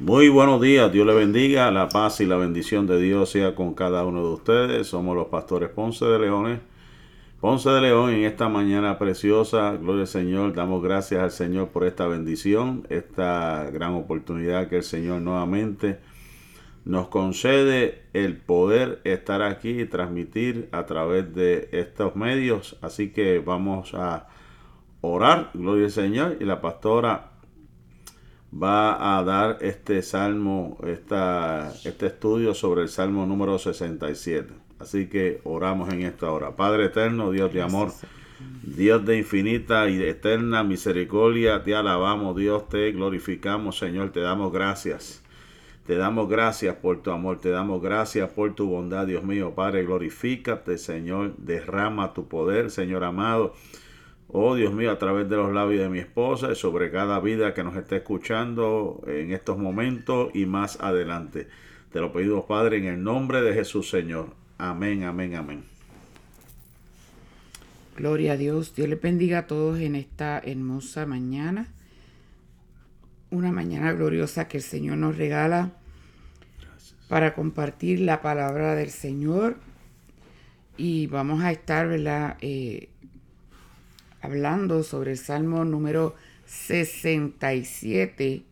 Muy buenos días, Dios le bendiga, la paz y la bendición de Dios sea con cada uno de ustedes. Somos los pastores Ponce de Leones. Ponce de León en esta mañana preciosa, gloria al Señor, damos gracias al Señor por esta bendición, esta gran oportunidad que el Señor nuevamente nos concede el poder estar aquí y transmitir a través de estos medios. Así que vamos a orar, gloria al Señor, y la pastora va a dar este salmo, esta, este estudio sobre el salmo número 67. Así que oramos en esta hora. Padre eterno, Dios de amor, Dios de infinita y de eterna misericordia, te alabamos, Dios, te glorificamos, Señor, te damos gracias. Te damos gracias por tu amor, te damos gracias por tu bondad, Dios mío, Padre, glorifícate, Señor, derrama tu poder, Señor amado. Oh Dios mío, a través de los labios de mi esposa y sobre cada vida que nos esté escuchando en estos momentos y más adelante. Te lo pedimos, Padre, en el nombre de Jesús, Señor. Amén, amén, amén. Gloria a Dios. Dios le bendiga a todos en esta hermosa mañana. Una mañana gloriosa que el Señor nos regala para compartir la palabra del Señor. Y vamos a estar, ¿verdad? Eh, hablando sobre el Salmo número 67,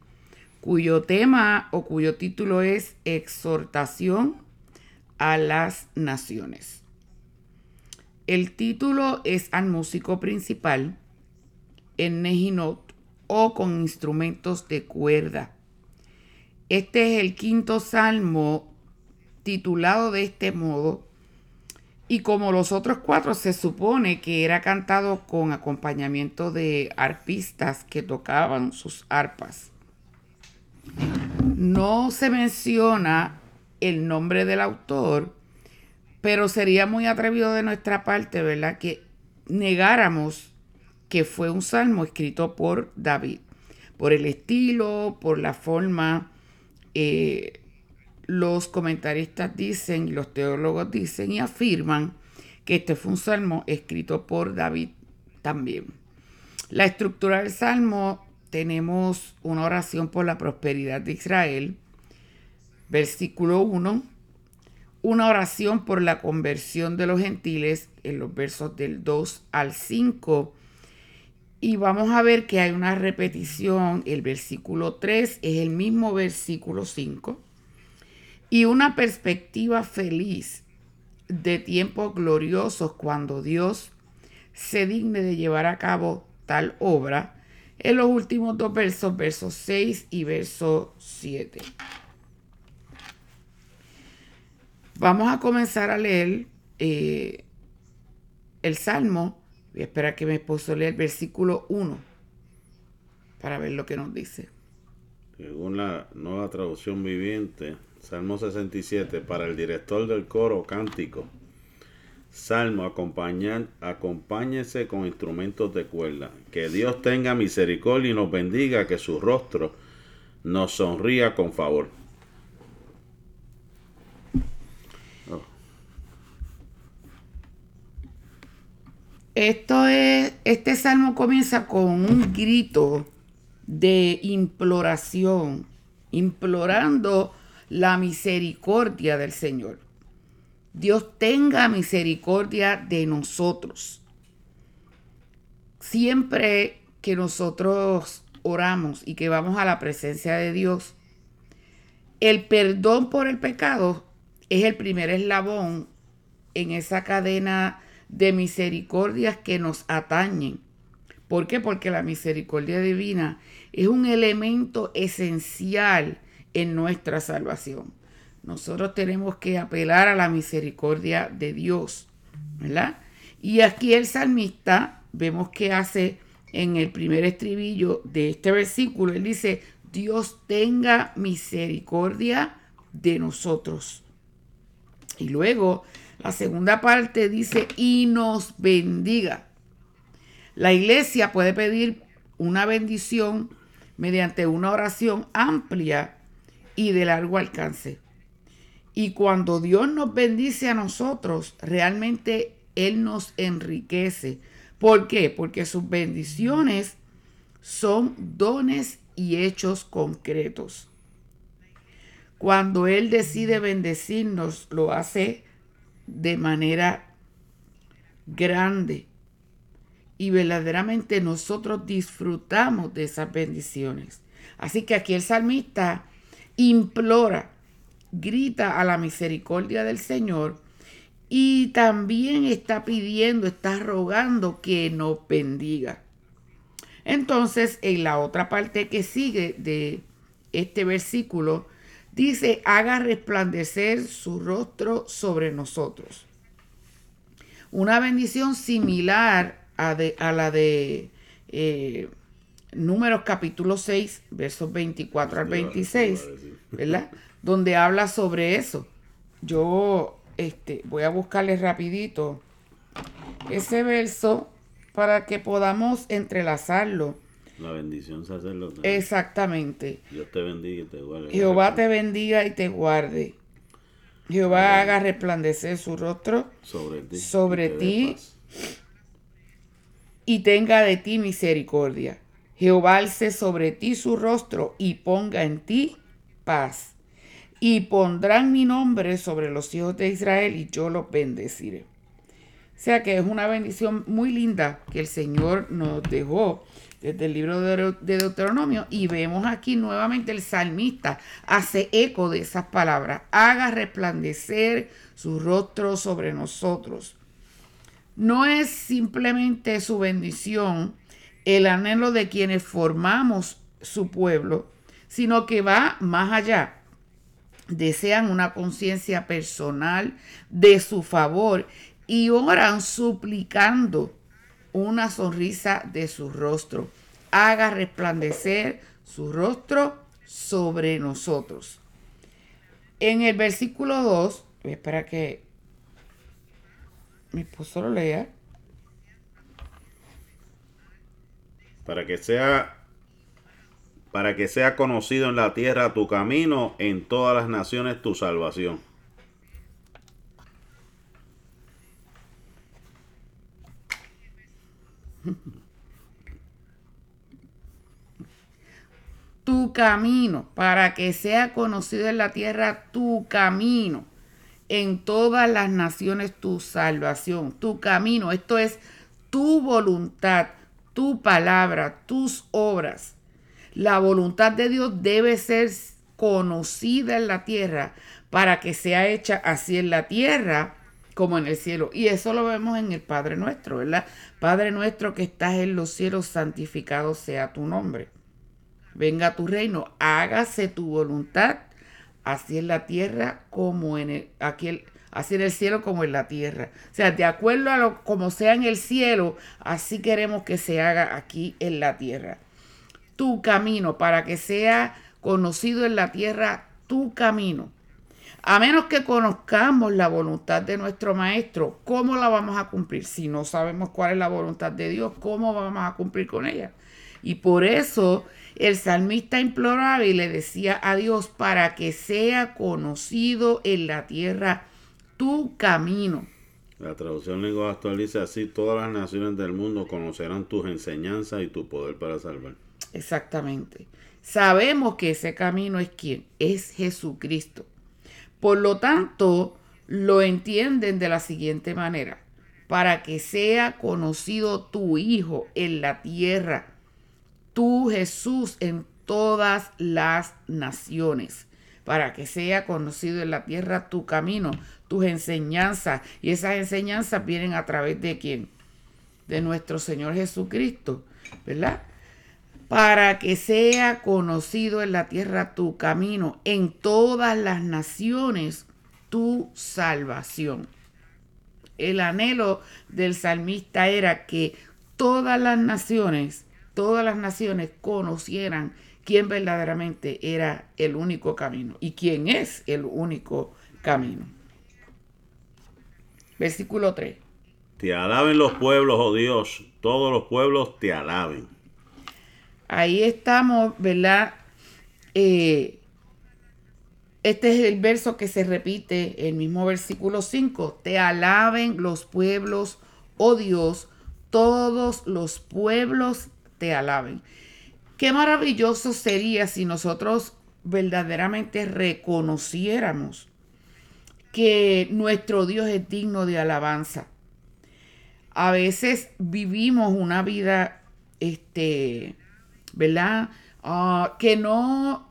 cuyo tema o cuyo título es Exhortación a las Naciones. El título es al músico principal en Nejinot o con instrumentos de cuerda. Este es el quinto salmo titulado de este modo y como los otros cuatro se supone que era cantado con acompañamiento de arpistas que tocaban sus arpas. No se menciona el nombre del autor, pero sería muy atrevido de nuestra parte, ¿verdad? Que negáramos que fue un salmo escrito por David, por el estilo, por la forma. Eh, los comentaristas dicen los teólogos dicen y afirman que este fue un salmo escrito por David también. La estructura del salmo tenemos una oración por la prosperidad de Israel, versículo 1, una oración por la conversión de los gentiles en los versos del 2 al 5 y vamos a ver que hay una repetición, el versículo 3 es el mismo versículo 5 y una perspectiva feliz de tiempos gloriosos cuando Dios se digne de llevar a cabo tal obra en los últimos dos versos, versos 6 y verso 7. Vamos a comenzar a leer eh, el Salmo. Voy a esperar que mi esposo lea el versículo 1 para ver lo que nos dice. Según la nueva traducción viviente, Salmo 67, para el director del coro cántico. Salmo, acompáñese con instrumentos de cuerda. Que Dios tenga misericordia y nos bendiga, que su rostro nos sonría con favor. Oh. Esto es, este salmo comienza con un grito de imploración, implorando la misericordia del Señor. Dios tenga misericordia de nosotros. Siempre que nosotros oramos y que vamos a la presencia de Dios, el perdón por el pecado es el primer eslabón en esa cadena de misericordias que nos atañen. ¿Por qué? Porque la misericordia divina es un elemento esencial en nuestra salvación. Nosotros tenemos que apelar a la misericordia de Dios, ¿verdad? Y aquí el salmista vemos que hace en el primer estribillo de este versículo, él dice, Dios tenga misericordia de nosotros. Y luego la segunda parte dice, y nos bendiga. La iglesia puede pedir una bendición mediante una oración amplia y de largo alcance. Y cuando Dios nos bendice a nosotros, realmente Él nos enriquece. ¿Por qué? Porque sus bendiciones son dones y hechos concretos. cuando Él decide bendecirnos, lo hace de manera grande. Y verdaderamente nosotros disfrutamos de esas bendiciones. Así que aquí el salmista implora, grita a la misericordia del Señor y también está pidiendo, está rogando que nos bendiga. Entonces, en la otra parte que sigue de este versículo, dice, haga resplandecer su rostro sobre nosotros. Una bendición similar a, la de eh, Números capítulo 6, versos 24 al 26, ¿verdad? Donde habla sobre eso. Yo este, voy a buscarle rapidito ese verso para que podamos entrelazarlo. La bendición sacerdotal. Exactamente. Dios te bendiga y te guarde. Jehová te bendiga y te guarde. Jehová haga resplandecer su rostro sobre ti, sobre y, ti y tenga de ti misericordia. Jehová alce sobre ti su rostro y ponga en ti paz y pondrán mi nombre sobre los hijos de Israel y yo los bendeciré. O sea que es una bendición muy linda que el Señor nos dejó desde el libro de Deuteronomio y vemos aquí nuevamente el salmista hace eco de esas palabras. Haga resplandecer su rostro sobre nosotros. No es simplemente su bendición el anhelo de quienes formamos su pueblo, sino que va más allá desean una conciencia personal de su favor y oran suplicando una sonrisa de su rostro. Haga resplandecer su rostro sobre nosotros. En el versículo 2, espera que mi esposo lo lea. Para que sea para que sea conocido en la tierra tu camino, en todas las naciones tu salvación. Tu camino, para que sea conocido en la tierra tu camino, en todas las naciones tu salvación, tu camino, esto es tu voluntad, tu palabra, tus obras la voluntad de Dios debe ser conocida en la tierra para que sea hecha así en la tierra como en el cielo. Y eso lo vemos en el Padre nuestro, ¿verdad? Padre nuestro que estás en los cielos, santificado sea tu nombre. Venga tu reino, hágase tu voluntad, así en la tierra como en el, aquí así en el cielo como en la tierra. O sea, de acuerdo a lo como sea en el cielo, así queremos que se haga aquí en la tierra tu camino, para que sea conocido en la tierra tu camino. A menos que conozcamos la voluntad de nuestro Maestro, ¿cómo la vamos a cumplir? Si no sabemos cuál es la voluntad de Dios, ¿cómo vamos a cumplir con ella? Y por eso el salmista imploraba y le decía a Dios para que sea conocido en la tierra tu camino. La traducción lengua actual dice así, todas las naciones del mundo conocerán tus enseñanzas y tu poder para salvar. Exactamente. Sabemos que ese camino es quién? Es Jesucristo. Por lo tanto, lo entienden de la siguiente manera. Para que sea conocido tu Hijo en la tierra, tu Jesús en todas las naciones. Para que sea conocido en la tierra tu camino, tus enseñanzas. Y esas enseñanzas vienen a través de quién? De nuestro Señor Jesucristo, ¿verdad? para que sea conocido en la tierra tu camino, en todas las naciones tu salvación. El anhelo del salmista era que todas las naciones, todas las naciones conocieran quién verdaderamente era el único camino y quién es el único camino. Versículo 3. Te alaben los pueblos, oh Dios, todos los pueblos te alaben. Ahí estamos, ¿verdad? Eh, este es el verso que se repite, el mismo versículo 5. Te alaben los pueblos, oh Dios, todos los pueblos te alaben. Qué maravilloso sería si nosotros verdaderamente reconociéramos que nuestro Dios es digno de alabanza. A veces vivimos una vida, este, ¿verdad? Ah, que no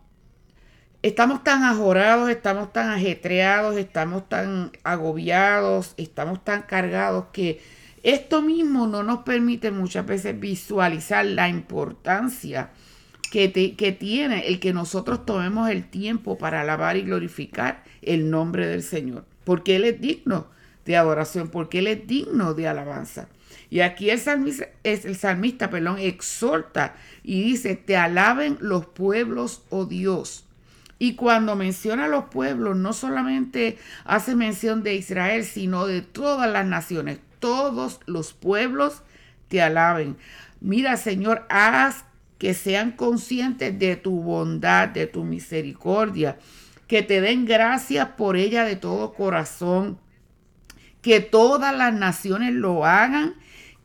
estamos tan ajorados, estamos tan ajetreados, estamos tan agobiados, estamos tan cargados que esto mismo no nos permite muchas veces visualizar la importancia que, tiene el que nosotros tomemos el tiempo para alabar y glorificar el nombre del Señor, porque Él es digno de adoración, porque Él es digno de alabanza. Y aquí el salmista, el salmista exhorta y dice, te alaben los pueblos, oh Dios. Y cuando menciona los pueblos, no solamente hace mención de Israel, sino de todas las naciones. Todos los pueblos te alaben. Mira, Señor, haz que sean conscientes de tu bondad, de tu misericordia, que te den gracias por ella de todo corazón, que todas las naciones lo hagan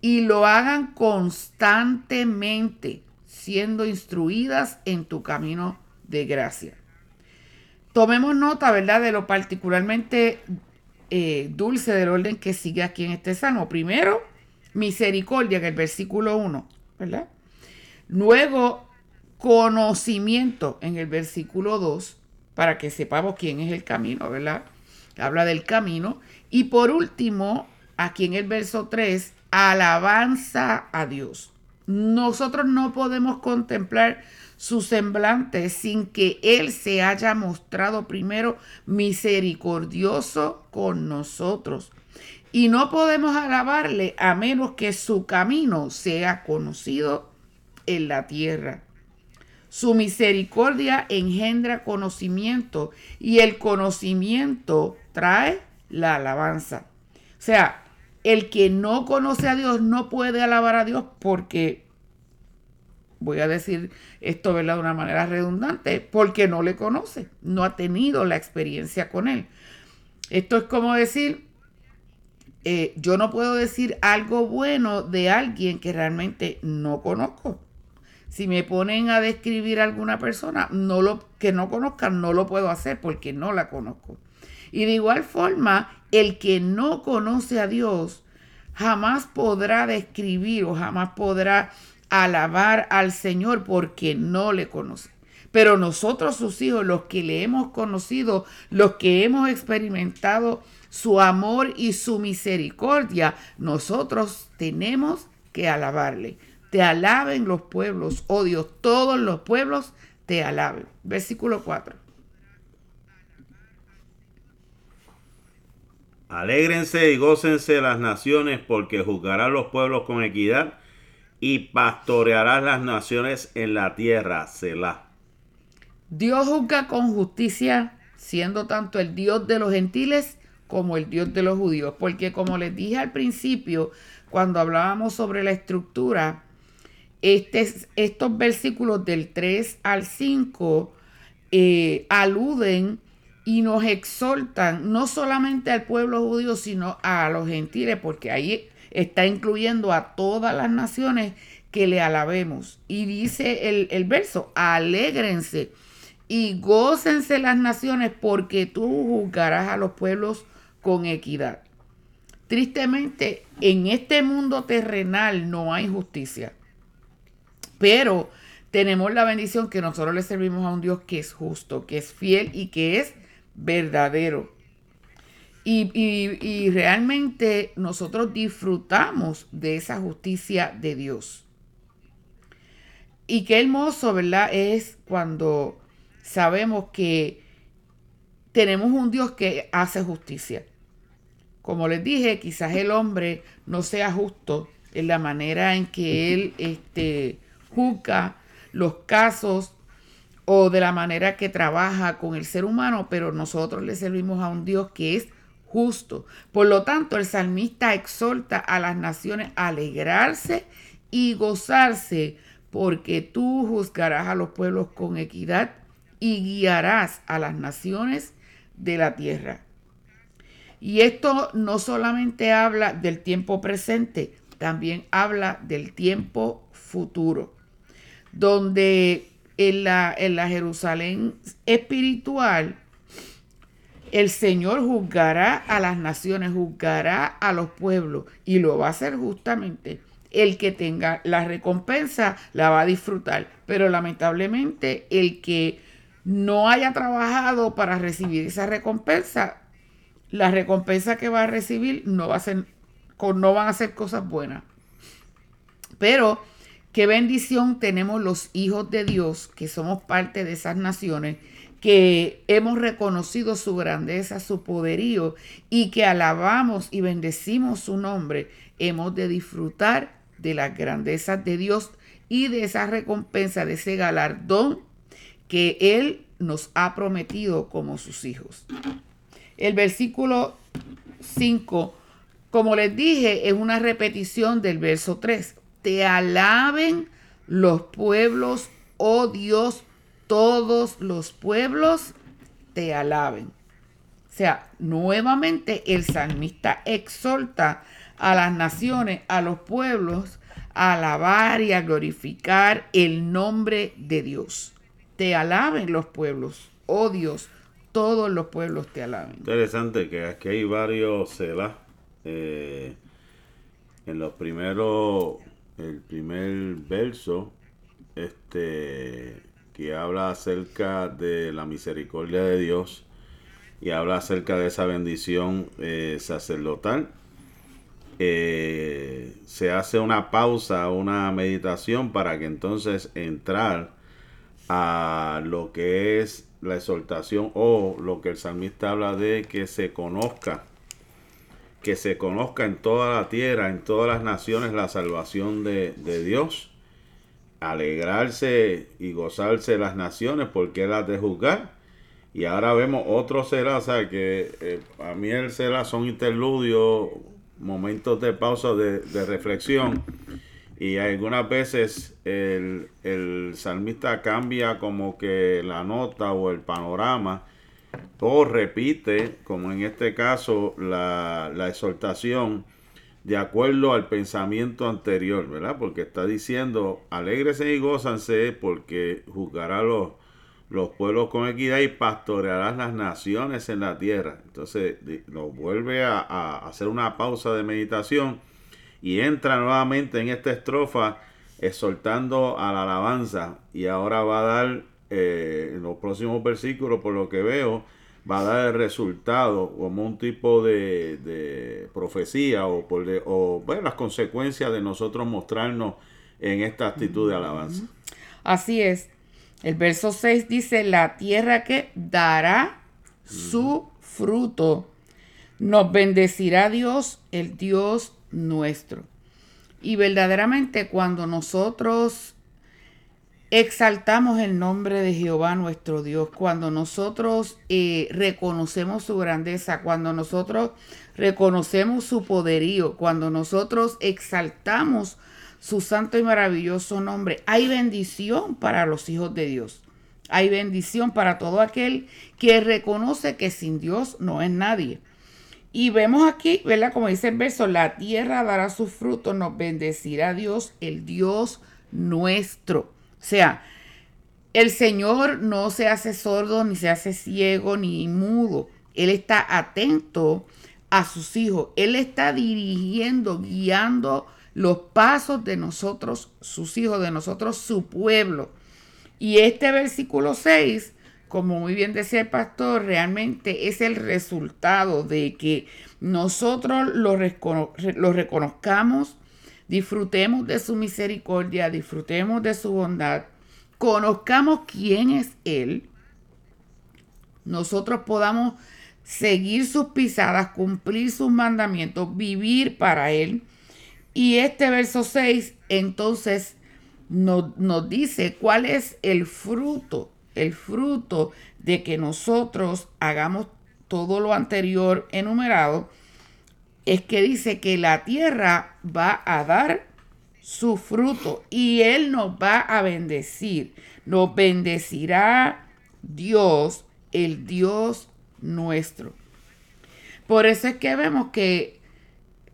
y lo hagan constantemente, siendo instruidas en tu camino de gracia. Tomemos nota, ¿verdad?, de lo particularmente eh, dulce del orden que sigue aquí en este salmo. Primero, misericordia, en el versículo 1, ¿verdad? Luego, conocimiento en el versículo 2, para que sepamos quién es el camino, ¿verdad? Habla del camino. Y por último, aquí en el verso 3, alabanza a Dios. Nosotros no podemos contemplar su semblante sin que Él se haya mostrado primero misericordioso con nosotros. Y no podemos alabarle a menos que su camino sea conocido en la tierra. Su misericordia engendra conocimiento y el conocimiento trae la alabanza. O sea, el que no conoce a Dios no puede alabar a Dios porque voy a decir esto de una manera redundante, porque no le conoce, no ha tenido la experiencia con él. Esto es como decir, eh, yo no puedo decir algo bueno de alguien que realmente no conozco. Si me ponen a describir a alguna persona no lo, que no conozcan, no lo puedo hacer porque no la conozco. Y de igual forma, el que no conoce a Dios jamás podrá describir o jamás podrá alabar al Señor porque no le conoce. Pero nosotros, sus hijos, los que le hemos conocido, los que hemos experimentado su amor y su misericordia, nosotros tenemos que alabarle. Te alaben los pueblos, oh Dios, todos los pueblos te alaben. Versículo 4. Alégrense y gócense las naciones porque juzgará los pueblos con equidad y pastorearás las naciones en la tierra, Selah. Dios juzga con justicia, siendo tanto el Dios de los gentiles como el Dios de los judíos, porque como les dije al principio, cuando hablábamos sobre la estructura, este, estos versículos del 3 al 5 eh, aluden y nos exhortan no solamente al pueblo judío, sino a los gentiles, porque ahí está incluyendo a todas las naciones que le alabemos. Y dice el, el verso, alégrense y gócense las naciones porque tú juzgarás a los pueblos con equidad. Tristemente, en este mundo terrenal no hay justicia. Pero tenemos la bendición que nosotros le servimos a un Dios que es justo, que es fiel y que es verdadero. Y, realmente nosotros disfrutamos de esa justicia de Dios. Y qué hermoso, ¿verdad? Es cuando sabemos que tenemos un Dios que hace justicia. Como les dije, quizás el hombre no sea justo en la manera en que él este, juzga los casos o de la manera que trabaja con el ser humano, pero nosotros le servimos a un Dios que es justo. Por lo tanto, el salmista exhorta a las naciones a alegrarse y gozarse, porque tú juzgarás a los pueblos con equidad y guiarás a las naciones de la tierra. Y esto no solamente habla del tiempo presente, también habla del tiempo futuro, donde en la, en la Jerusalén espiritual, el Señor juzgará a las naciones, juzgará a los pueblos y lo va a hacer justamente. El que tenga la recompensa la va a disfrutar, pero lamentablemente el que no haya trabajado para recibir esa recompensa, la recompensa que va a recibir no, va a ser, no van a ser cosas buenas. Pero qué bendición tenemos los hijos de Dios, que somos parte de esas naciones, que hemos reconocido su grandeza, su poderío y que alabamos y bendecimos su nombre. Hemos de disfrutar de las grandezas de Dios y de esa recompensa, de ese galardón que Él nos ha prometido como sus hijos. El versículo 5, como les dije, es una repetición del verso 3. Te alaben los pueblos, oh Dios, todos los pueblos te alaben. O sea, nuevamente el salmista exhorta a las naciones, a los pueblos, a alabar y a glorificar el nombre de Dios te alaben los pueblos. Oh Dios, todos los pueblos te alaben. Interesante que aquí hay varios Selah. Eh, en los primeros, el primer verso, este, que habla acerca de la misericordia de Dios y habla acerca de esa bendición eh, sacerdotal. Eh, se hace una pausa, una meditación para que entonces entrar a lo que es la exhortación o lo que el salmista habla de que se conozca, que se conozca en toda la tierra, en todas las naciones, la salvación de, de Dios, alegrarse y gozarse las naciones porque Él de juzgar. Y ahora vemos otro sea que eh, a mí el será son interludios, momentos de pausa, de, de reflexión y algunas veces el, salmista cambia como que la nota o el panorama o repite, como en este caso, la, exhortación de acuerdo al pensamiento anterior, ¿verdad? Porque está diciendo, alégrese y gózanse porque juzgará los, los pueblos con equidad y pastorearás las naciones en la tierra. Entonces, nos vuelve a hacer una pausa de meditación y entra nuevamente en esta estrofa exhortando a la alabanza y ahora va a dar eh, en los próximos versículos por lo que veo va a dar el resultado como un tipo de, profecía o, por o bueno, las consecuencias de nosotros mostrarnos en esta actitud de alabanza. Así es. El verso 6 dice, la tierra que dará su fruto. Nos bendecirá Dios, el Dios nuestro. Y verdaderamente cuando nosotros exaltamos el nombre de Jehová nuestro Dios, cuando nosotros eh, reconocemos su grandeza, cuando nosotros reconocemos su poderío, cuando nosotros exaltamos su santo y maravilloso nombre, hay bendición para los hijos de Dios. Hay bendición para todo aquel que reconoce que sin Dios no es nadie. Y vemos aquí, ¿verdad? Como dice el verso, la tierra dará su fruto, nos bendecirá Dios, el Dios nuestro. O sea, el Señor no se hace sordo, ni se hace ciego, ni mudo. Él está atento a sus hijos. Él está dirigiendo, guiando los pasos de nosotros, sus hijos, de nosotros, su pueblo. Y este versículo 6 como muy bien decía el pastor, realmente es el resultado de que nosotros lo, reconozcamos, disfrutemos de su misericordia, disfrutemos de su bondad, conozcamos quién es Él, nosotros podamos seguir sus pisadas, cumplir sus mandamientos, vivir para Él. Y este verso 6 entonces nos, nos dice cuál es el fruto el fruto de que nosotros hagamos todo lo anterior enumerado, es que dice que la tierra va a dar su fruto y Él nos va a bendecir. Nos bendecirá Dios, el Dios nuestro. Por eso es que vemos que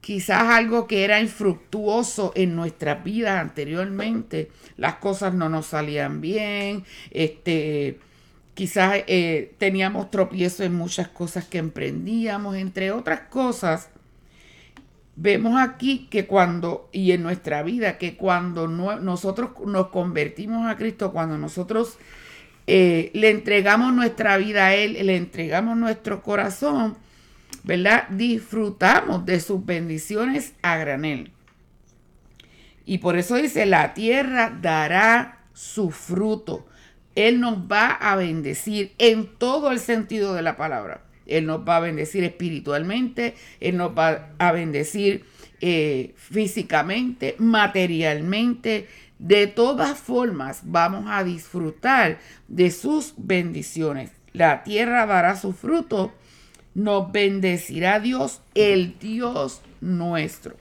quizás algo que era infructuoso en nuestras vidas anteriormente, las cosas no nos salían bien, este, quizás eh, teníamos tropiezo en muchas cosas que emprendíamos, entre otras cosas. Vemos aquí que cuando, y en nuestra vida, que cuando nosotros nos convertimos a Cristo, cuando nosotros eh, le entregamos nuestra vida a Él, le entregamos nuestro corazón, ¿verdad? Disfrutamos de sus bendiciones a granel. Y por eso dice, la tierra dará su fruto. Él nos va a bendecir en todo el sentido de la palabra. Él nos va a bendecir espiritualmente, Él nos va a bendecir eh, físicamente, materialmente. De todas formas, vamos a disfrutar de sus bendiciones. La tierra dará su fruto nos bendecirá Dios, el Dios nuestro.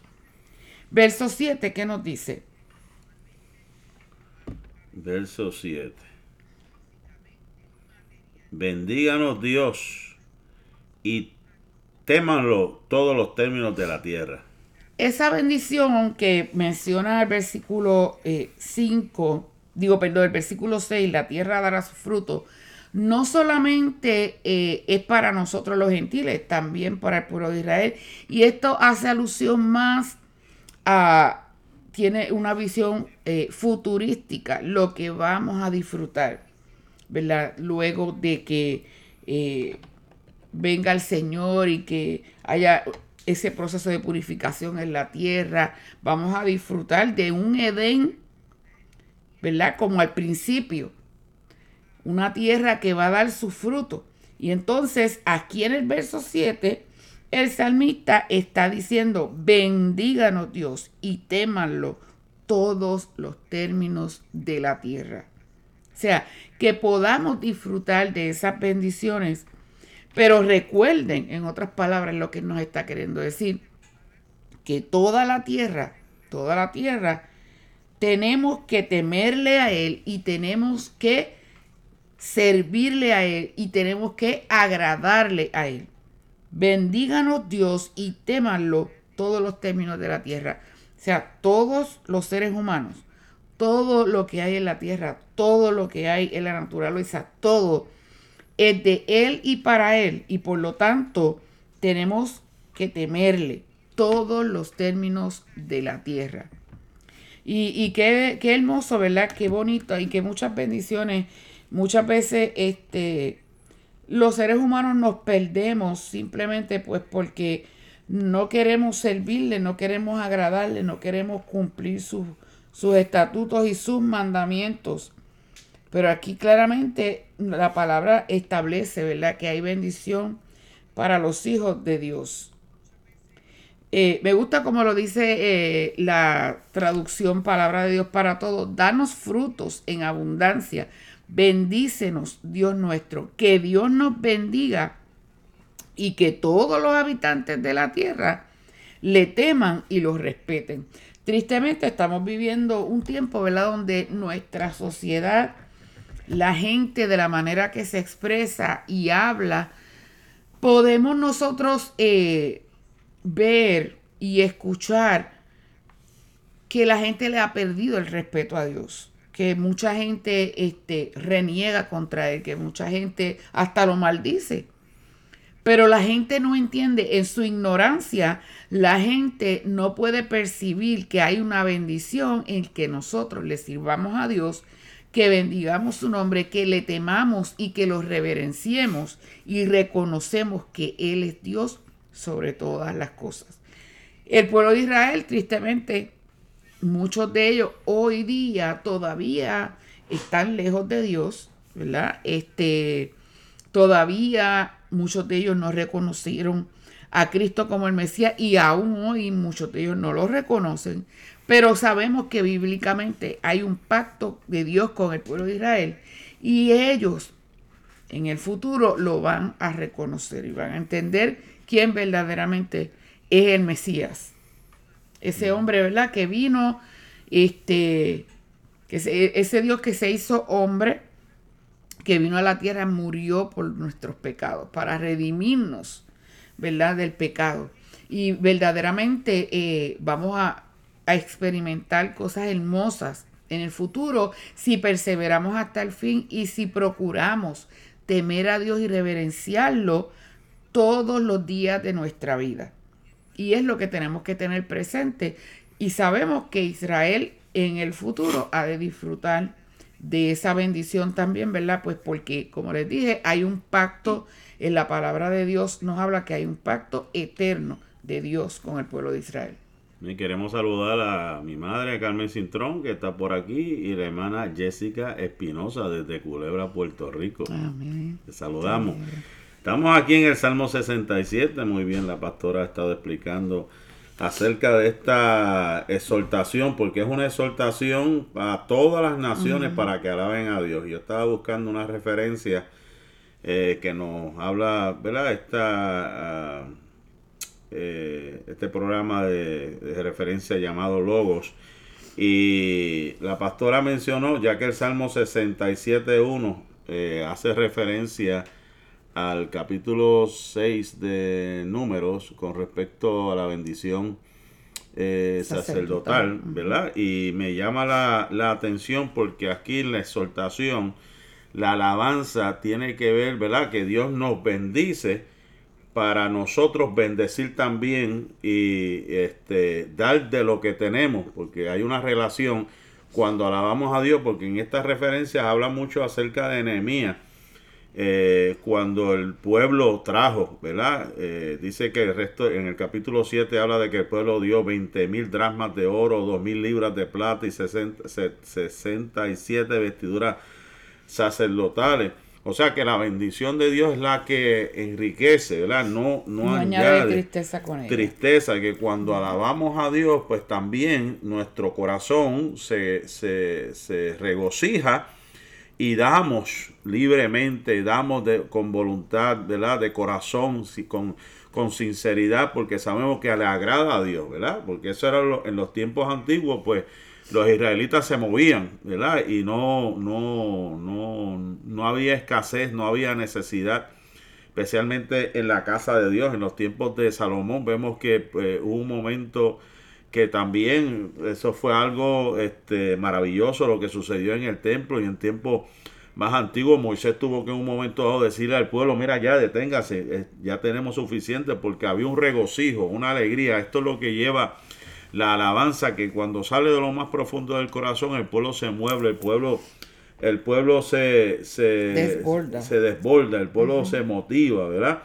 Verso 7, ¿qué nos dice? Verso 7. Bendíganos Dios y témanlo todos los términos de la tierra. Esa bendición que menciona el versículo 5, eh, digo, perdón, el versículo 6, la tierra dará su fruto, no solamente eh, es para nosotros los gentiles, también para el pueblo de Israel. Y esto hace alusión más a, tiene una visión eh, futurística, lo que vamos a disfrutar, ¿verdad? Luego de que venga el Señor y que haya ese proceso de purificación en la tierra, vamos a disfrutar de un Edén, ¿verdad? Como al principio una tierra que va a dar su fruto. Y entonces aquí en el verso 7, el salmista está diciendo, bendíganos Dios y témanlo todos los términos de la tierra. O sea, que podamos disfrutar de esas bendiciones, pero recuerden, en otras palabras, lo que nos está queriendo decir, que toda la tierra, toda la tierra, tenemos que temerle a Él y tenemos que servirle a Él y tenemos que agradarle a Él. Bendíganos Dios y témanlo todos los términos de la tierra. O sea, todos los seres humanos, todo lo que hay en la tierra, todo lo que hay en la naturaleza, todo es de Él y para Él. Y por lo tanto, tenemos que temerle todos los términos de la tierra. Y, y qué, qué hermoso, ¿verdad? Qué bonito y qué muchas bendiciones Muchas veces este, los seres humanos nos perdemos simplemente pues porque no queremos servirle, no queremos agradarle, no queremos cumplir sus, sus estatutos y sus mandamientos. Pero aquí claramente la palabra establece, ¿verdad?, que hay bendición para los hijos de Dios. Eh, me gusta como lo dice eh, la traducción Palabra de Dios para todos. Danos frutos en abundancia Bendícenos, Dios nuestro, que Dios nos bendiga y que todos los habitantes de la tierra le teman y los respeten. Tristemente estamos viviendo un tiempo, ¿verdad?, donde nuestra sociedad, la gente de la manera que se expresa y habla, podemos nosotros eh, ver y escuchar que la gente le ha perdido el respeto a Dios que mucha gente este, reniega contra él, que mucha gente hasta lo maldice. Pero la gente no entiende, en su ignorancia, la gente no puede percibir que hay una bendición en que nosotros le sirvamos a Dios, que bendigamos su nombre, que le temamos y que lo reverenciemos y reconocemos que Él es Dios sobre todas las cosas. El pueblo de Israel, tristemente, muchos de ellos hoy día todavía están lejos de Dios, ¿verdad? Este, todavía muchos de ellos no reconocieron a Cristo como el Mesías y aún hoy muchos de ellos no lo reconocen, pero sabemos que bíblicamente hay un pacto de Dios con el pueblo de Israel y ellos en el futuro lo van a reconocer y van a entender quién verdaderamente es el Mesías. Ese hombre, ¿verdad? Que vino, este, ese Dios que se hizo hombre, que vino a la tierra, murió por nuestros pecados, para redimirnos, ¿verdad? Del pecado. y verdaderamente eh, vamos a, a experimentar cosas hermosas en el futuro si perseveramos hasta el fin y si procuramos temer a Dios y reverenciarlo todos los días de nuestra vida. Y es lo que tenemos que tener presente. Y sabemos que Israel en el futuro ha de disfrutar de esa bendición también, ¿verdad? Pues porque, como les dije, hay un pacto, en la palabra de Dios nos habla que hay un pacto eterno de Dios con el pueblo de Israel. Y queremos saludar a mi madre Carmen Cintrón, que está por aquí, y la hermana Jessica Espinosa desde Culebra, Puerto Rico. Amén. Te saludamos. Estamos aquí en el Salmo 67, muy bien, la pastora ha estado explicando acerca de esta exhortación, porque es una exhortación a todas las naciones para que alaben a Dios. Yo estaba buscando una referencia eh, que nos habla, ¿verdad? Esta... Ah, eh, este programa de, referencia llamado Logos. Y la pastora mencionó, ya que el Salmo 67.1 eh, hace referencia al capítulo 6 de Números con respecto a la bendición eh, sacerdotal, ¿verdad? Y me llama la, la, atención porque aquí la exhortación, la alabanza tiene que ver, ¿verdad? Que Dios nos bendice para nosotros bendecir también y este, dar de lo que tenemos, porque hay una relación cuando alabamos a Dios, porque en estas referencias habla mucho acerca de Nehemías, eh, cuando el pueblo trajo, ¿verdad? Eh, dice que el resto, en el capítulo 7 habla de que el pueblo dio 20 mil drasmas de oro, 2 mil libras de plata y 60, 67 vestiduras sacerdotales. O sea que la bendición de Dios es la que enriquece, ¿verdad? No, no, añade, tristeza con ella. Tristeza, que cuando alabamos a Dios, pues también nuestro corazón se, se, regocija y damos libremente, damos de, con voluntad, ¿verdad? De corazón, con, con sinceridad, porque sabemos que le agrada a Dios, ¿verdad? Porque eso era en los tiempos antiguos, pues los israelitas se movían, ¿verdad? Y no, no, no, no había escasez, no había necesidad, especialmente en la casa de Dios. En los tiempos de Salomón vemos que pues, hubo un momento que también eso fue algo este, maravilloso lo que sucedió en el templo y en tiempos más antiguos Moisés tuvo que en un momento dado decirle al pueblo, mira ya deténgase, eh, ya tenemos suficiente porque había un regocijo, una alegría. Esto es lo que lleva la alabanza que cuando sale de lo más profundo del corazón, el pueblo se mueve, el pueblo, el pueblo se, se desborda, se desborda el pueblo se motiva, ¿verdad?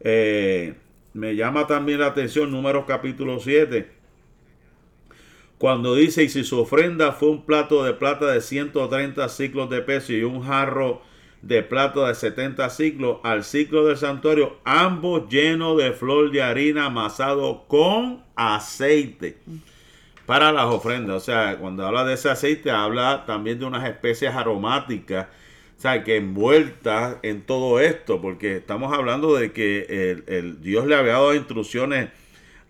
Eh, me llama también la atención números capítulo 7, cuando dice, y si su ofrenda fue un plato de plata de 130 ciclos de peso y un jarro de plata de 70 ciclos al ciclo del santuario, ambos llenos de flor de harina amasado con aceite para las ofrendas. O sea, cuando habla de ese aceite, habla también de unas especies aromáticas, o sea, que envueltas en todo esto, porque estamos hablando de que el, Dios le había dado instrucciones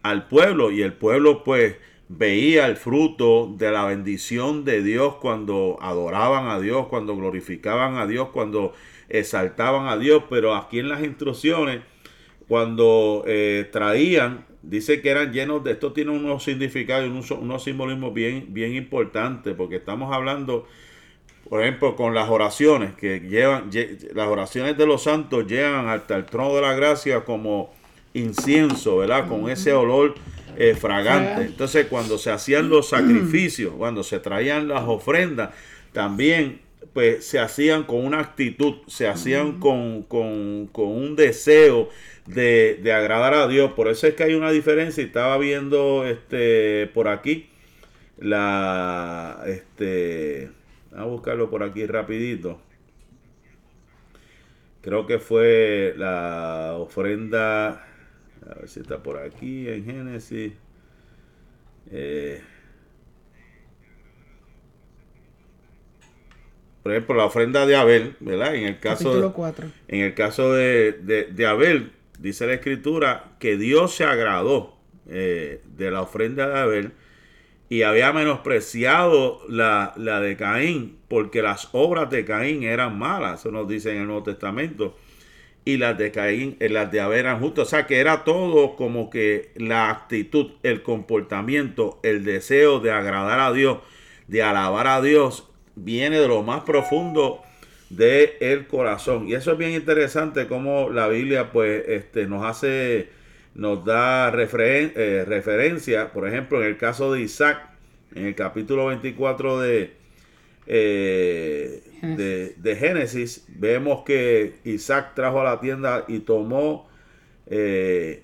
al pueblo y el pueblo pues veía el fruto de la bendición de Dios cuando adoraban a Dios, cuando glorificaban a Dios, cuando exaltaban a Dios, pero aquí en las instrucciones, cuando eh, traían, dice que eran llenos de, esto tiene unos significados y unos, unos simbolismos bien, bien importantes, porque estamos hablando, por ejemplo, con las oraciones, que llevan, las oraciones de los santos llegan hasta el trono de la gracia como incienso, ¿verdad? Con ese olor eh, fragante. Entonces, cuando se hacían los sacrificios, cuando se traían las ofrendas, también pues se hacían con una actitud, se hacían con, un deseo de, agradar a Dios. Por eso es que hay una diferencia. Estaba viendo este por aquí la este a buscarlo por aquí rapidito. Creo que fue la ofrenda a ver si está por aquí en Génesis. Eh, por ejemplo, la ofrenda de Abel, ¿verdad? En el caso, En el caso de, Abel, dice la escritura que Dios se agradó eh, de la ofrenda de Abel y había menospreciado la, la, de Caín porque las obras de Caín eran malas, eso nos dice en el Nuevo Testamento y las de Caín, eh, las de Abel justas. O sea que era todo como que la actitud, el comportamiento, el deseo de agradar a Dios, de alabar a Dios, viene de lo más profundo del el corazón. Y eso es bien interesante como la Biblia pues este, nos hace, nos da eh, referencia, por ejemplo, en el caso de Isaac, en el capítulo 24 de, eh, de, Génesis, vemos que Isaac trajo a la tienda y tomó, eh,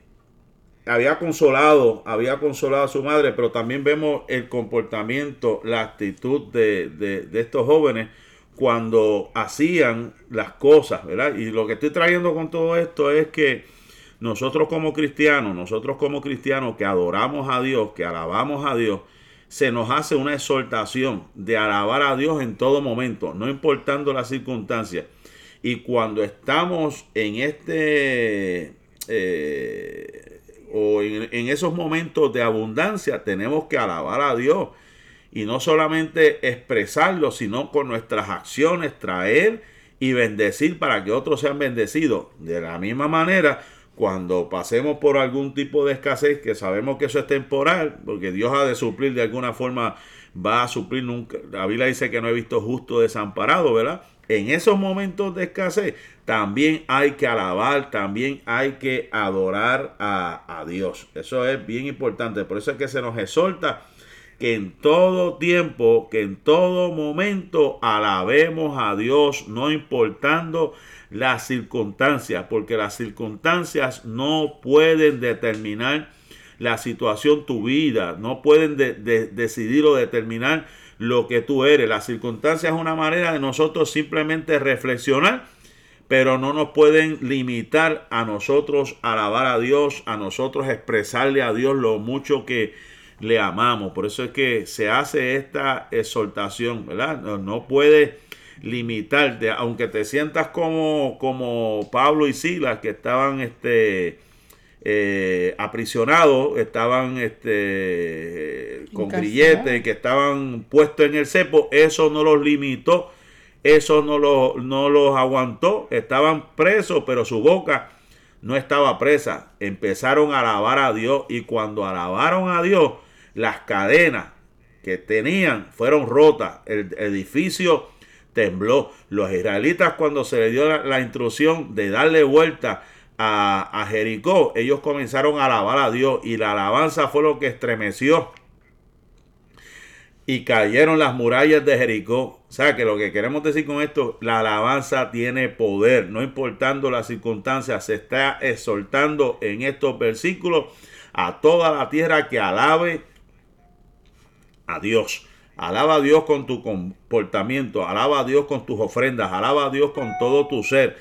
había consolado, había consolado a su madre, pero también vemos el comportamiento, la actitud de, de estos jóvenes cuando hacían las cosas, ¿verdad? Y lo que estoy trayendo con todo esto es que nosotros como cristianos, nosotros como cristianos que adoramos a Dios, que alabamos a Dios, se nos hace una exhortación de alabar a Dios en todo momento, no importando las circunstancias. Y cuando estamos en este eh, o en, en, esos momentos de abundancia, tenemos que alabar a Dios. Y no solamente expresarlo, sino con nuestras acciones traer y bendecir para que otros sean bendecidos. De la misma manera, cuando pasemos por algún tipo de escasez, que sabemos que eso es temporal, porque Dios ha de suplir de alguna forma, va a suplir nunca. La Biblia dice que no he visto justo desamparado, ¿verdad? En esos momentos de escasez también hay que alabar, también hay que adorar a, a Dios. Eso es bien importante. Por eso es que se nos exhorta que en todo tiempo, que en todo momento alabemos a Dios, no importando las circunstancias, porque las circunstancias no pueden determinar la situación, tu vida, no pueden decidir o determinar lo que tú eres. Las circunstancias es una manera de nosotros simplemente reflexionar, pero no nos pueden limitar a nosotros alabar a Dios, a nosotros expresarle a Dios lo mucho que le amamos. Por eso es que se hace esta exhortación, ¿verdad? No, no puede limitarte, aunque te sientas como, como Pablo y Silas que estaban este, eh, aprisionados, estaban este, con grilletes, que estaban puestos en el cepo, eso no los limitó, eso no, lo, no los aguantó, estaban presos, pero su boca no estaba presa. Empezaron a alabar a Dios y cuando alabaron a Dios, las cadenas que tenían fueron rotas, el edificio tembló. Los israelitas cuando se les dio la, instrucción de darle vuelta a, Jericó, ellos comenzaron a alabar a Dios y la alabanza fue lo que estremeció y cayeron las murallas de Jericó. O sea que lo que queremos decir con esto, la alabanza tiene poder, no importando las circunstancias, se está exhortando en estos versículos a toda la tierra que alabe a Dios. Alaba a Dios con tu comportamiento, alaba a Dios con tus ofrendas, alaba a Dios con todo tu ser.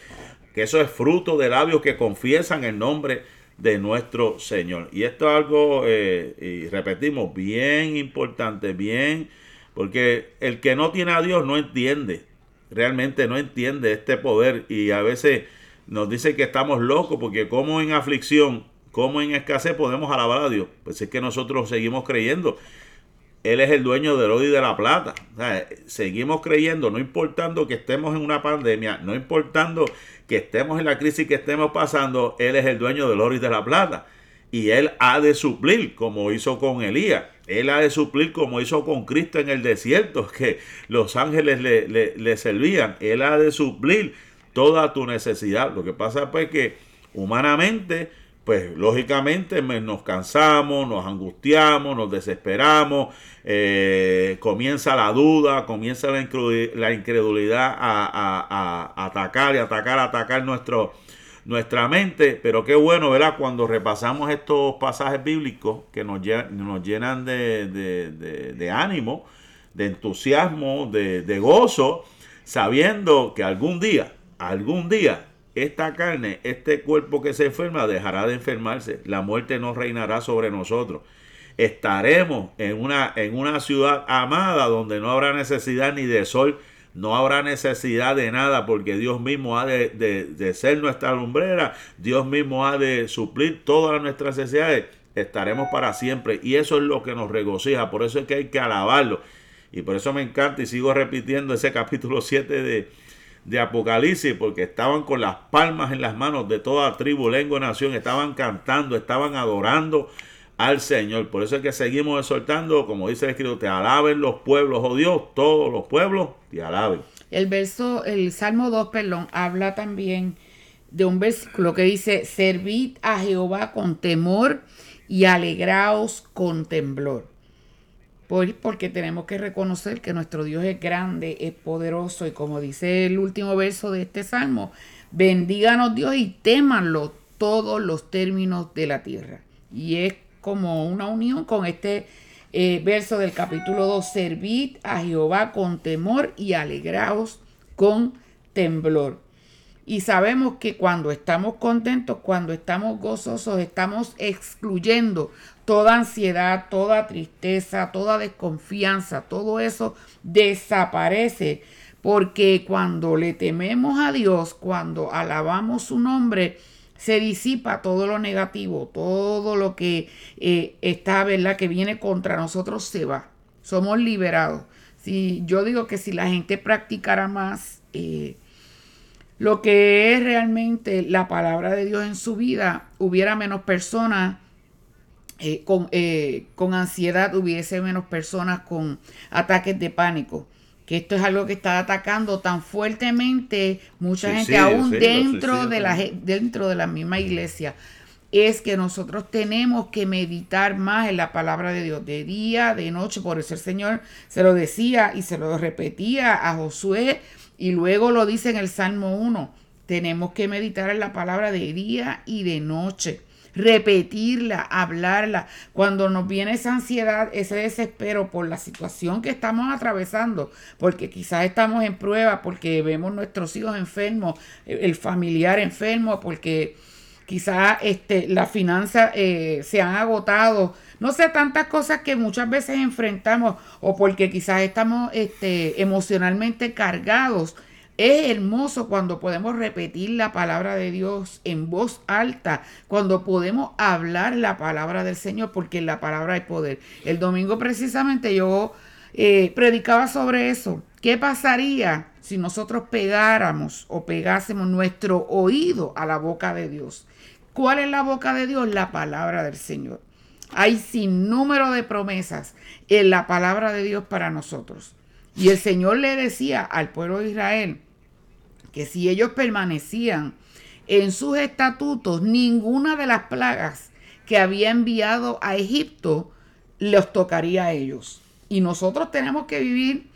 Que eso es fruto de labios que confiesan el nombre de nuestro Señor. Y esto es algo, eh, y repetimos, bien importante, bien, porque el que no tiene a Dios no entiende, realmente no entiende este poder y a veces nos dice que estamos locos porque como en aflicción, como en escasez podemos alabar a Dios. Pues es que nosotros seguimos creyendo él es el dueño del oro y de la plata. seguimos creyendo, no importando que estemos en una pandemia, no importando que estemos en la crisis que estemos pasando, Él es el dueño del oro y de la plata. Y Él ha de suplir como hizo con Elías. Él ha de suplir como hizo con Cristo en el desierto, que los ángeles le, le servían. Él ha de suplir toda tu necesidad. Lo que pasa pues que humanamente pues lógicamente nos cansamos, nos angustiamos, nos desesperamos, eh, comienza la duda, comienza la, incredulidad a, atacar y atacar, atacar nuestro, nuestra mente, pero qué bueno, ¿verdad? Cuando repasamos estos pasajes bíblicos que nos, nos llenan de, ánimo, de entusiasmo, de gozo, sabiendo que algún día, algún día, esta carne, este cuerpo que se enferma, dejará de enfermarse. La muerte no reinará sobre nosotros. Estaremos en una, en una ciudad amada donde no habrá necesidad ni de sol, no habrá necesidad de nada, porque Dios mismo ha de, de ser nuestra lumbrera, Dios mismo ha de suplir todas nuestras necesidades. Estaremos para siempre y eso es lo que nos regocija. Por eso es que hay que alabarlo. Y por eso me encanta y sigo repitiendo ese capítulo 7 de, de Apocalipsis, porque estaban con las palmas en las manos de toda tribu, lengua, nación, estaban cantando, estaban adorando al Señor. Por eso es que seguimos exhortando, como dice el escrito, te alaben los pueblos, oh Dios, todos los pueblos te alaben. El verso, el Salmo 2, perdón, habla también de un versículo que dice, servid a Jehová con temor y alegraos con temblor. Porque tenemos que reconocer que nuestro Dios es grande, es poderoso y como dice el último verso de este salmo, bendíganos Dios y témanlo todos los términos de la tierra. Y es como una unión con este eh, verso del capítulo 2, servid a Jehová con temor y alegraos con temblor. Y sabemos que cuando estamos contentos, cuando estamos gozosos, estamos excluyendo toda ansiedad, toda tristeza, toda desconfianza, todo eso desaparece. Porque cuando le tememos a Dios, cuando alabamos su nombre, se disipa todo lo negativo, todo lo que eh, está, ¿verdad? Que viene contra nosotros se va. Somos liberados. Si yo digo que si la gente practicara más eh, lo que es realmente la palabra de Dios en su vida, hubiera menos personas eh, con, con ansiedad, hubiese menos personas con ataques de pánico. Que esto es algo que está atacando tan fuertemente mucha gente aún dentro de la dentro de la misma iglesia. Es que nosotros tenemos que meditar más en la palabra de Dios de día, de noche, por eso el Señor se lo decía y se lo repetía a Josué y luego lo dice en el Salmo 1, tenemos que meditar en la palabra de día y de noche repetirla, hablarla. Cuando nos viene esa ansiedad, ese desespero por la situación que estamos atravesando, porque quizás estamos en prueba, porque vemos nuestros hijos enfermos, el familiar enfermo, porque quizás este, las finanzas eh, se han agotado, no sé, tantas cosas que muchas veces enfrentamos o porque quizás estamos este, emocionalmente cargados es hermoso cuando podemos repetir la palabra de Dios en voz alta, cuando podemos hablar la palabra del Señor, porque la palabra hay poder. El domingo precisamente yo eh, predicaba sobre eso. ¿Qué pasaría si nosotros pegáramos o pegásemos nuestro oído a la boca de Dios? ¿Cuál es la boca de Dios? La palabra del Señor. Hay sin número de promesas en la palabra de Dios para nosotros. Y el Señor le decía al pueblo de Israel que si ellos permanecían en sus estatutos, ninguna de las plagas que había enviado a Egipto los tocaría a ellos. Y nosotros tenemos que vivir,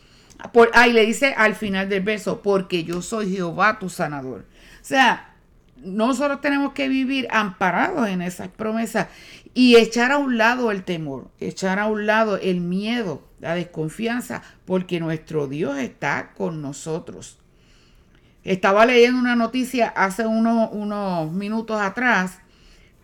por, ahí le dice al final del verso, porque yo soy Jehová tu sanador. O sea, nosotros tenemos que vivir amparados en esas promesas y echar a un lado el temor, echar a un lado el miedo, la desconfianza, porque nuestro Dios está con nosotros. Estaba leyendo una noticia hace unos, unos minutos atrás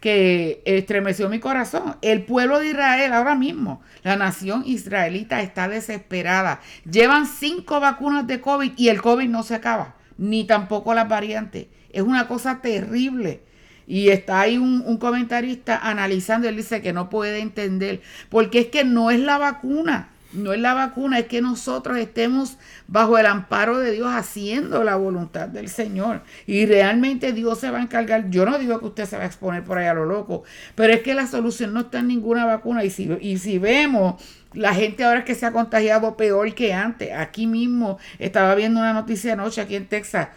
que estremeció mi corazón. El pueblo de Israel ahora mismo, la nación israelita está desesperada. Llevan cinco vacunas de COVID y el COVID no se acaba, ni tampoco las variantes. Es una cosa terrible. Y está ahí un, comentarista analizando, él dice que no puede entender, porque es que no es la vacuna, no es la vacuna, es que nosotros estemos bajo el amparo de Dios haciendo la voluntad del Señor. Y realmente Dios se va a encargar. Yo no digo que usted se va a exponer por ahí a lo loco, pero es que la solución no está en ninguna vacuna. Y si, y si vemos la gente ahora que se ha contagiado peor que antes, aquí mismo estaba viendo una noticia anoche aquí en Texas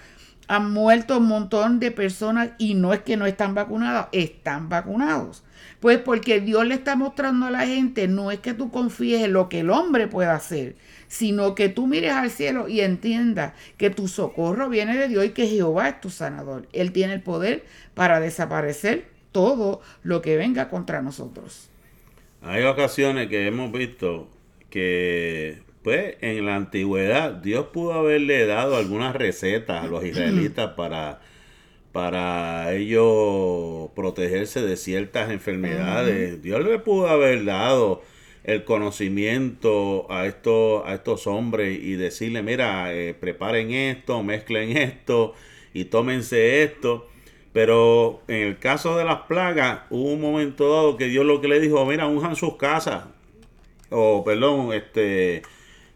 han muerto un montón de personas y no es que no están vacunados, están vacunados. Pues porque Dios le está mostrando a la gente, no es que tú confíes en lo que el hombre pueda hacer, sino que tú mires al cielo y entiendas que tu socorro viene de Dios y que Jehová es tu sanador. Él tiene el poder para desaparecer todo lo que venga contra nosotros. Hay ocasiones que hemos visto que pues en la antigüedad Dios pudo haberle dado algunas recetas a los israelitas para, para ellos protegerse de ciertas enfermedades. Dios le pudo haber dado el conocimiento a estos, a estos hombres y decirle, mira, eh, preparen esto, mezclen esto y tómense esto. Pero en el caso de las plagas, hubo un momento dado que Dios lo que le dijo, mira, unjan sus casas. O, perdón, este,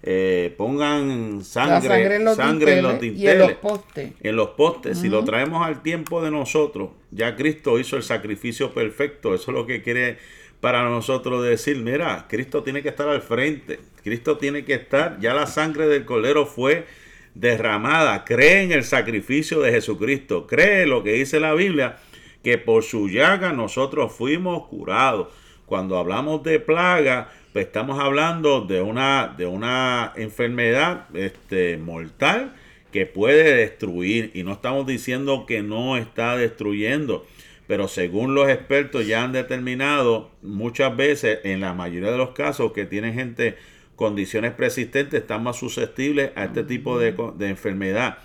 eh, pongan sangre, en los, sangre en los tinteles y en los postes. En los postes. Si lo traemos al tiempo de nosotros, ya Cristo hizo el sacrificio perfecto. Eso es lo que quiere para nosotros decir, mira, Cristo tiene que estar al frente. Cristo tiene que estar, ya la sangre del cordero fue derramada. Cree en el sacrificio de Jesucristo. Cree lo que dice la Biblia, que por su llaga nosotros fuimos curados. Cuando hablamos de plaga, pues estamos hablando de una, de una enfermedad este, mortal que puede destruir. Y no estamos diciendo que no está destruyendo. Pero según los expertos ya han determinado muchas veces, en la mayoría de los casos que tienen gente condiciones persistentes, están más susceptibles a este tipo de, de enfermedad.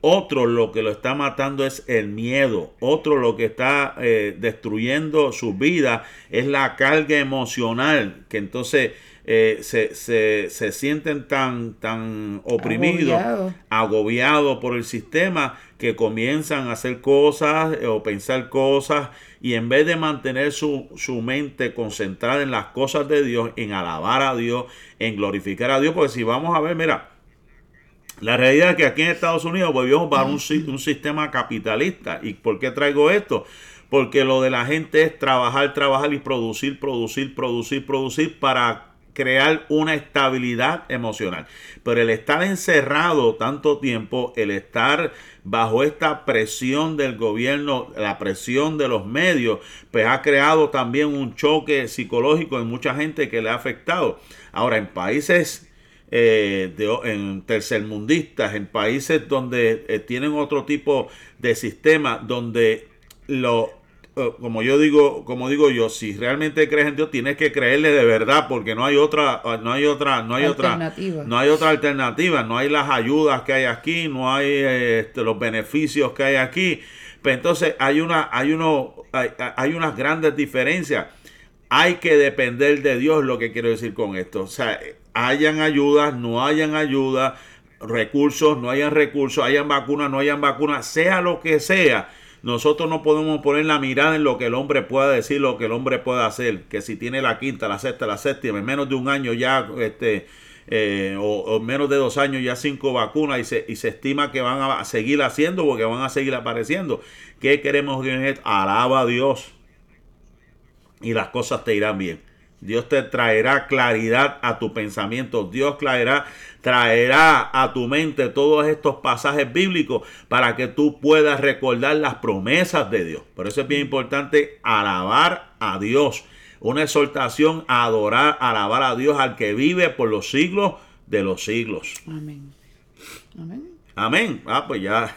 Otro lo que lo está matando es el miedo. Otro lo que está eh, destruyendo su vida es la carga emocional. Que entonces eh, se, sienten tan, tan oprimidos, agobiados por el sistema, que comienzan a hacer cosas eh, o pensar cosas y en vez de mantener su, su, mente concentrada en las cosas de Dios, en alabar a Dios, en glorificar a Dios, porque si vamos a ver, mira, la realidad es que aquí en Estados Unidos volvimos para un, un sistema capitalista. ¿Y por qué traigo esto? Porque lo de la gente es trabajar, trabajar y producir, producir, producir, producir para crear una estabilidad emocional. Pero el estar encerrado tanto tiempo, el estar bajo esta presión del gobierno, la presión de los medios, pues ha creado también un choque psicológico en mucha gente que le ha afectado. Ahora, en países eh, de, tercermundistas, en países donde eh, tienen otro tipo de sistema, donde lo, como yo digo, como digo yo, si realmente crees en Dios, tienes que creerle de verdad, porque no hay otra, no hay otra, no hay otra, no hay otra alternativa, no hay las ayudas que hay aquí, no hay este, los beneficios que hay aquí. Pero pues entonces hay una, hay uno, hay, hay unas grandes diferencias. Hay que depender de Dios, lo que quiero decir con esto. O sea, hayan ayudas, no hayan ayuda, recursos, no hayan recursos, hayan vacunas, no hayan vacunas, sea lo que sea. Nosotros no podemos poner la mirada en lo que el hombre pueda decir, lo que el hombre pueda hacer. Que si tiene la quinta, la sexta, la séptima, en menos de un año ya, este, eh, o, menos de dos años ya cinco vacunas y se, y se estima que van a seguir haciendo porque van a seguir apareciendo. ¿Qué queremos? Alaba a Dios y las cosas te irán bien. Dios te traerá claridad a tu pensamiento. Dios traerá, traerá a tu mente todos estos pasajes bíblicos para que tú puedas recordar las promesas de Dios. Por eso es bien importante alabar a Dios. Una exhortación a adorar, alabar a Dios al que vive por los siglos de los siglos. Amén. Amén. Amén. Ah, pues ya.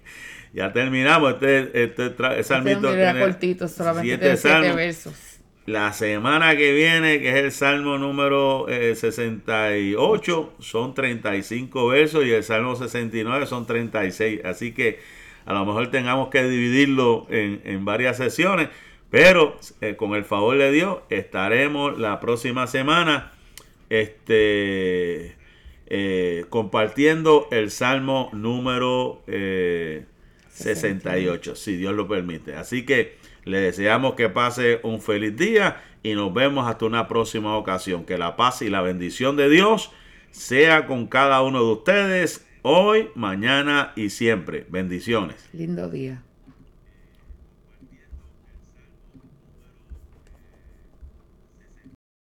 ya terminamos. Este, este, este salmito tiene cortito, solamente siete versos. La semana que viene, que es el Salmo número 68, eh, son 35 versos y el Salmo 69 son 36. Así que a lo mejor tengamos que dividirlo en, varias sesiones, pero eh, con el favor de Dios estaremos la próxima semana este, eh, compartiendo el Salmo número 68, si Dios lo permite. Así que... Le deseamos que pase un feliz día y nos vemos hasta una próxima ocasión. Que la paz y la bendición de Dios sea con cada uno de ustedes hoy, mañana y siempre. Bendiciones. Lindo día.